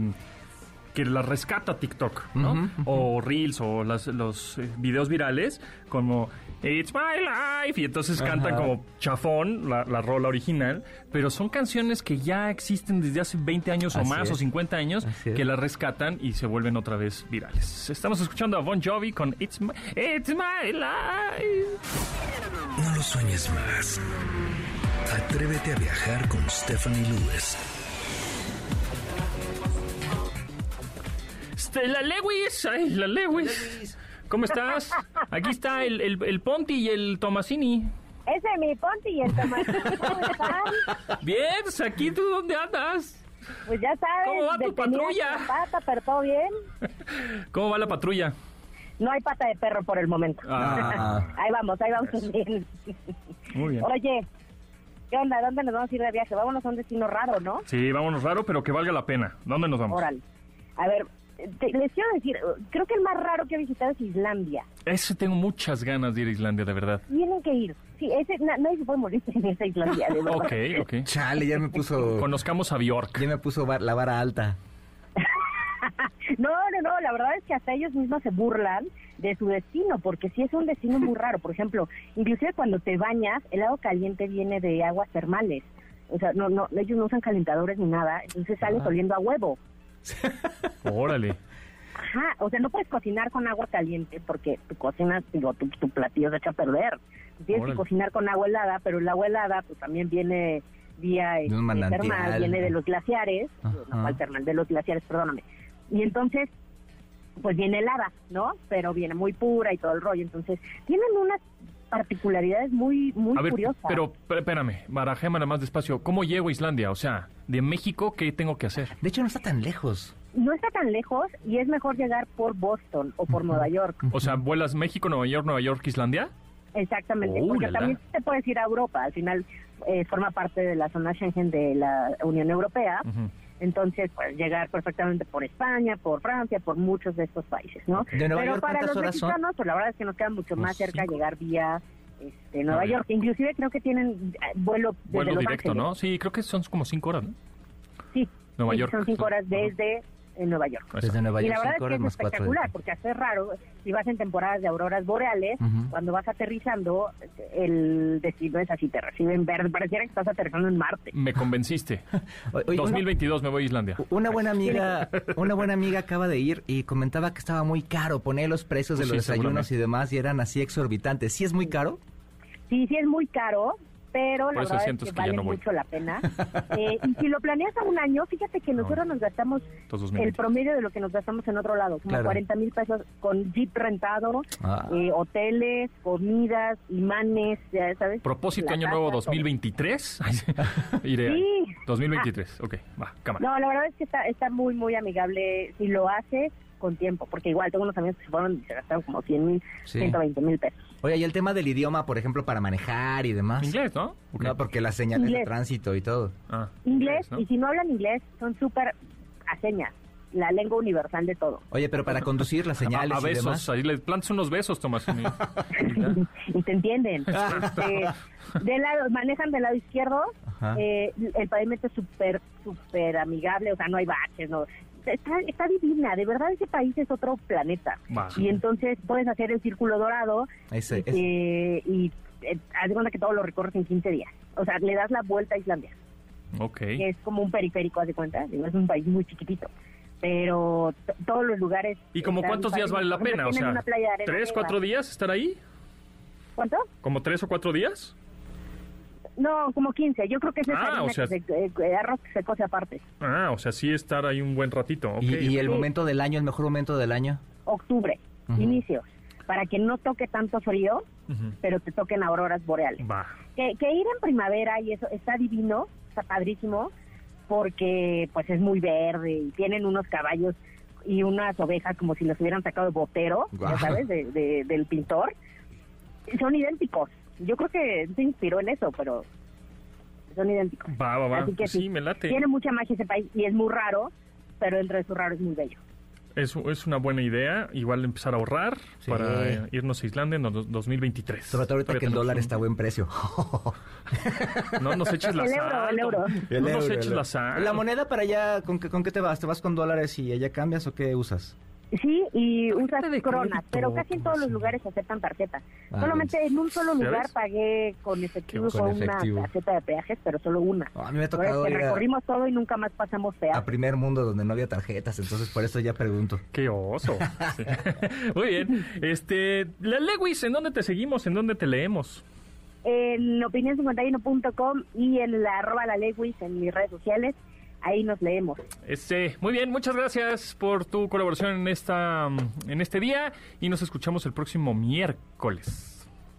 que las rescata TikTok, ¿no? O Reels o las, los eh, videos virales como It's My Life y entonces cantan como chafón la, rola original, pero son canciones que ya existen desde hace 20 años o más o 50 años que las rescatan y se vuelven otra vez virales. Estamos escuchando a Bon Jovi con It's My, It's My Life. No lo sueñes más. Atrévete a viajar con Stephanie Lewis Este, la Lewis, ay, la Lewis. ¿Cómo estás? Aquí está el, el, Ponti y el Tomasini. Ese es mi Ponti y el Tomasini. ¿Cómo están? Bien, pues aquí tú dónde andas. Pues ya sabes. ¿Cómo va tu patrulla? Pata, pero todo bien. [LAUGHS] ¿Cómo va la patrulla? No hay pata de perro por el momento. Ah. [LAUGHS] ahí vamos, ahí vamos bien. Muy bien. Oye, ¿qué onda? ¿Dónde nos vamos a ir de viaje? Vámonos a un destino raro, ¿no? Sí, vámonos raro, pero que valga la pena. ¿Dónde nos vamos? Oral. A ver, les quiero decir, creo que el más raro que he visitado es Islandia. Ese tengo muchas ganas de ir a Islandia, de verdad. Tienen que ir. Sí, ese, nadie se puede morir [LAUGHS] en esa Islandia, de verdad. ok, ok. Chale, ya me puso... Conozcamos a Bjork. Ya me puso la vara alta. [LAUGHS] no, no, no, la verdad es que hasta ellos mismos se burlan de su destino, porque sí es un destino muy raro. Por ejemplo, inclusive cuando te bañas, el agua caliente viene de aguas termales. O sea, no, no, ellos no usan calentadores ni nada, entonces sales oliendo a huevo. Órale. Ajá, o sea, no puedes cocinar con agua caliente porque tu cocina, digo, tu, platillo se echa a perder. Tienes que cocinar con agua helada, pero el agua helada pues también viene vía este, termal, viene de los glaciares, no, termal, de los glaciares, perdóname. Y entonces, pues viene helada, ¿no? Pero viene muy pura y todo el rollo. Entonces, tienen unas particularidades muy, muy a ver, curiosas. Pero, espérame, barajémosla más despacio. ¿Cómo llego a Islandia? O sea, de México, ¿qué tengo que hacer? De hecho, no está tan lejos. no está tan lejos y es mejor llegar por Boston o por Nueva York. O sea, vuelas México, Nueva York, Nueva York, Islandia. Exactamente, Oh, porque la, la. también te puedes ir a Europa, al final eh, forma parte de la zona Schengen de la Unión Europea, Ujú. Entonces puedes llegar perfectamente por España, por Francia, por muchos de estos países, ¿no? ¿De Nueva Pero York para los horas son? mexicanos, pues la verdad es que nos queda mucho más cerca cinco. llegar vía este, Nueva York, inclusive creo que tienen eh, vuelo desde Vuelo Los directo, Ángeles. ¿no? Sí, creo que son como cinco horas, ¿no? Sí, Nueva sí, York. son cinco horas Ajá. Eh, Nueva York. Desde Nueva Y York, la verdad cinco es que es espectacular, porque hace raro, si vas en temporadas de auroras boreales, cuando vas aterrizando, el destino es así, te reciben verde, pareciera que estás aterrizando en Marte. Me convenciste. [LAUGHS] Oye, 2022 me voy a Islandia. Una buena amiga, una buena amiga acaba de ir y comentaba que estaba muy caro. Ponía los precios de Pues los sí, desayunos y demás y eran así exorbitantes. ¿Sí es muy caro? Sí, sí es muy caro, pero la verdad es que que vale no mucho la pena. [LAUGHS] Eh, y si lo planeas a un año, fíjate que nosotros nos gastamos el 2022. promedio de lo que nos gastamos en otro lado, como Claro. 40 mil pesos con jeep rentado, Ah. eh, hoteles, comidas, imanes, ya sabes. Propósito la Año casa, Nuevo todo. 2023. [LAUGHS] Ay, sí. Iré. Sí. 2023. Ok, va, cámara. No, la verdad es que está, está muy, muy amigable si lo haces con tiempo, porque igual tengo unos amigos que se fueron y se gastaron como 100 mil, Sí. 120 mil pesos. Oye, y el tema del idioma, por ejemplo, para manejar y demás. Inglés, ¿no? No, porque las señales de tránsito y todo. Ah, Inglés, ¿no? y si no hablan inglés, son súper a señas, la lengua universal de todo. Oye, pero para conducir las señales a, a y demás. besos, ahí le plantas unos besos, Tomás. y- [LAUGHS] y te entienden. [LAUGHS] Este, de lado, manejan del lado izquierdo, eh, el pavimento es súper, súper amigable, o sea, no hay baches, no. Está, está divina, de verdad ese país es otro planeta. Y entonces puedes hacer el círculo dorado Ese- y, ese- eh, y eh, haz de cuenta que todo lo recorres en 15 días. O sea, le das la vuelta a Islandia, Ok. que es como un periférico, haz de cuenta. Digo, es un país muy chiquitito. Pero todos los lugares... ¿Y como cuántos días vale la pena? O sea, una playa de arena ¿tres, cuatro días estar ahí? ¿Cuánto? ¿Como tres o cuatro días? No, como 15. Yo creo que ese es Ah, harina o sea- que se, eh, arroz que se cose aparte. Ah, o sea, sí estar ahí un buen ratito. y, y el Sí. momento del año, el mejor momento del año. Octubre, Ujú. inicios. Para que no toque tanto frío, pero te toquen auroras boreales. Que, que ir en primavera y eso está divino, está padrísimo, porque pues es muy verde y tienen unos caballos y unas ovejas como si los hubieran sacado de botero, ya sabes, de, de- del pintor. Son idénticos. Yo creo que se inspiró en eso, pero son idénticos. Va, va, va. Así que sí, sí, me late. Tiene mucha magia ese país y es muy raro, pero dentro de su raro es muy bello. Es, es una buena idea. Igual empezar a ahorrar Sí. para eh, irnos a Islandia en dos- 2023. Sobre todo ahorita Todavía que el dólar un- está a buen precio. [LAUGHS] No nos eches la [LAUGHS] El sal. euro, el euro. No nos eches la sal. La moneda para allá, ¿con qué, ¿con qué te vas? ¿Te vas con dólares y allá cambias o qué usas? Sí, y usas cronas, crédito, pero casi en todos los lugares aceptan tarjeta. Ah, Solamente en un solo ¿Ya lugar pagué con efectivo Con con efectivo. una tarjeta de peajes, pero solo una. Oh, a mí me ha tocado a, recorrimos todo y nunca más pasamos a peajes. primer mundo donde no había tarjetas, entonces por eso ya pregunto. Qué oso. [LAUGHS] [LAUGHS] Muy bien. Este, la Lewis, ¿en dónde te seguimos? ¿En dónde te leemos? En opinión51.com y en la arroba la Lewis en mis redes sociales, ahí nos leemos. Este, muy bien, muchas gracias por tu colaboración en esta en este día y nos escuchamos el próximo miércoles.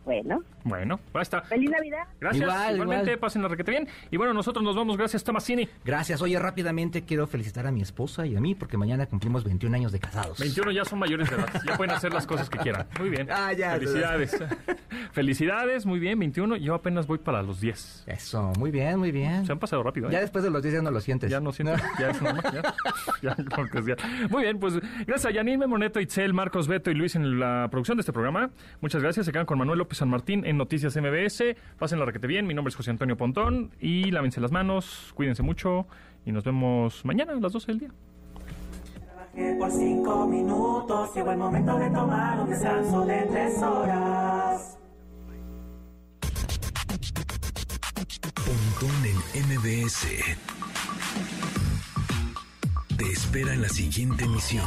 Bueno, Bueno, basta. feliz Navidad. Gracias. Igual, Igualmente, igual. pasen la requete bien. Y bueno, nosotros nos vamos. Gracias, Tomasini. Gracias. Oye, rápidamente quiero felicitar a mi esposa y a mí porque mañana cumplimos 21 años de casados. 21 ya son mayores de edad. Ya pueden hacer las cosas que quieran. Muy bien. Ah, ya, Felicidades. [LAUGHS] Felicidades, muy bien, 21. Yo apenas voy para los 10. Eso, muy bien, muy bien. Se han pasado rápido, ¿eh? Ya después de los 10 ya no lo sientes. Ya no siento, ya es normal, ya. [LAUGHS] Ya, como que ya. Muy bien, pues gracias a Yanine Moneto, Itzel, Marcos Beto y Luis en la producción de este programa. Muchas gracias. Se quedan con Manuel López San Martín en Noticias MBS. Pasen la requete bien. Mi nombre es José Antonio Pontón y lávense las manos, cuídense mucho y nos vemos mañana a las 12 del día. Trabajé por cinco minutos, llegó el momento de tomar un descanso de tres horas. Pontón en MBS. Te espera en la siguiente emisión.